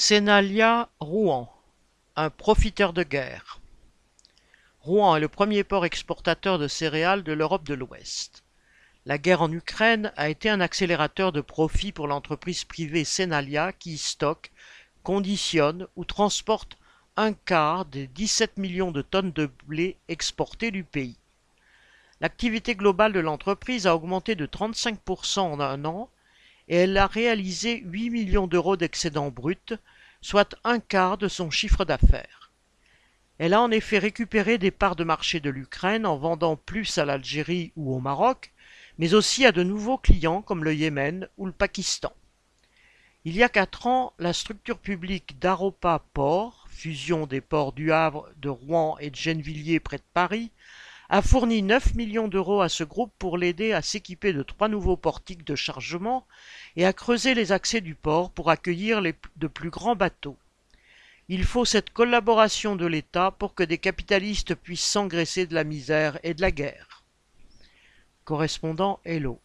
Senalia Rouen, un profiteur de guerre. Rouen est le premier port exportateur de céréales de l'Europe de l'Ouest. La guerre en Ukraine a été un accélérateur de profit pour l'entreprise privée Senalia qui stocke, conditionne ou transporte un quart des 17 millions de tonnes de blé exportées du pays. L'activité globale de l'entreprise a augmenté de 35% en un an et elle a réalisé 8 millions d'euros d'excédent brut, soit un quart de son chiffre d'affaires. Elle a en effet récupéré des parts de marché de l'Ukraine en vendant plus à l'Algérie ou au Maroc, mais aussi à de nouveaux clients comme le Yémen ou le Pakistan. Il y a quatre ans, la structure publique d'Aropa Port, fusion des ports du Havre, de Rouen et de Gennevilliers près de Paris, a fourni 9 millions d'euros à ce groupe pour l'aider à s'équiper de trois nouveaux portiques de chargement et à creuser les accès du port pour accueillir les, de plus grands bateaux. Il faut cette collaboration de l'État pour que des capitalistes puissent s'engraisser de la misère et de la guerre. Correspondant Hello.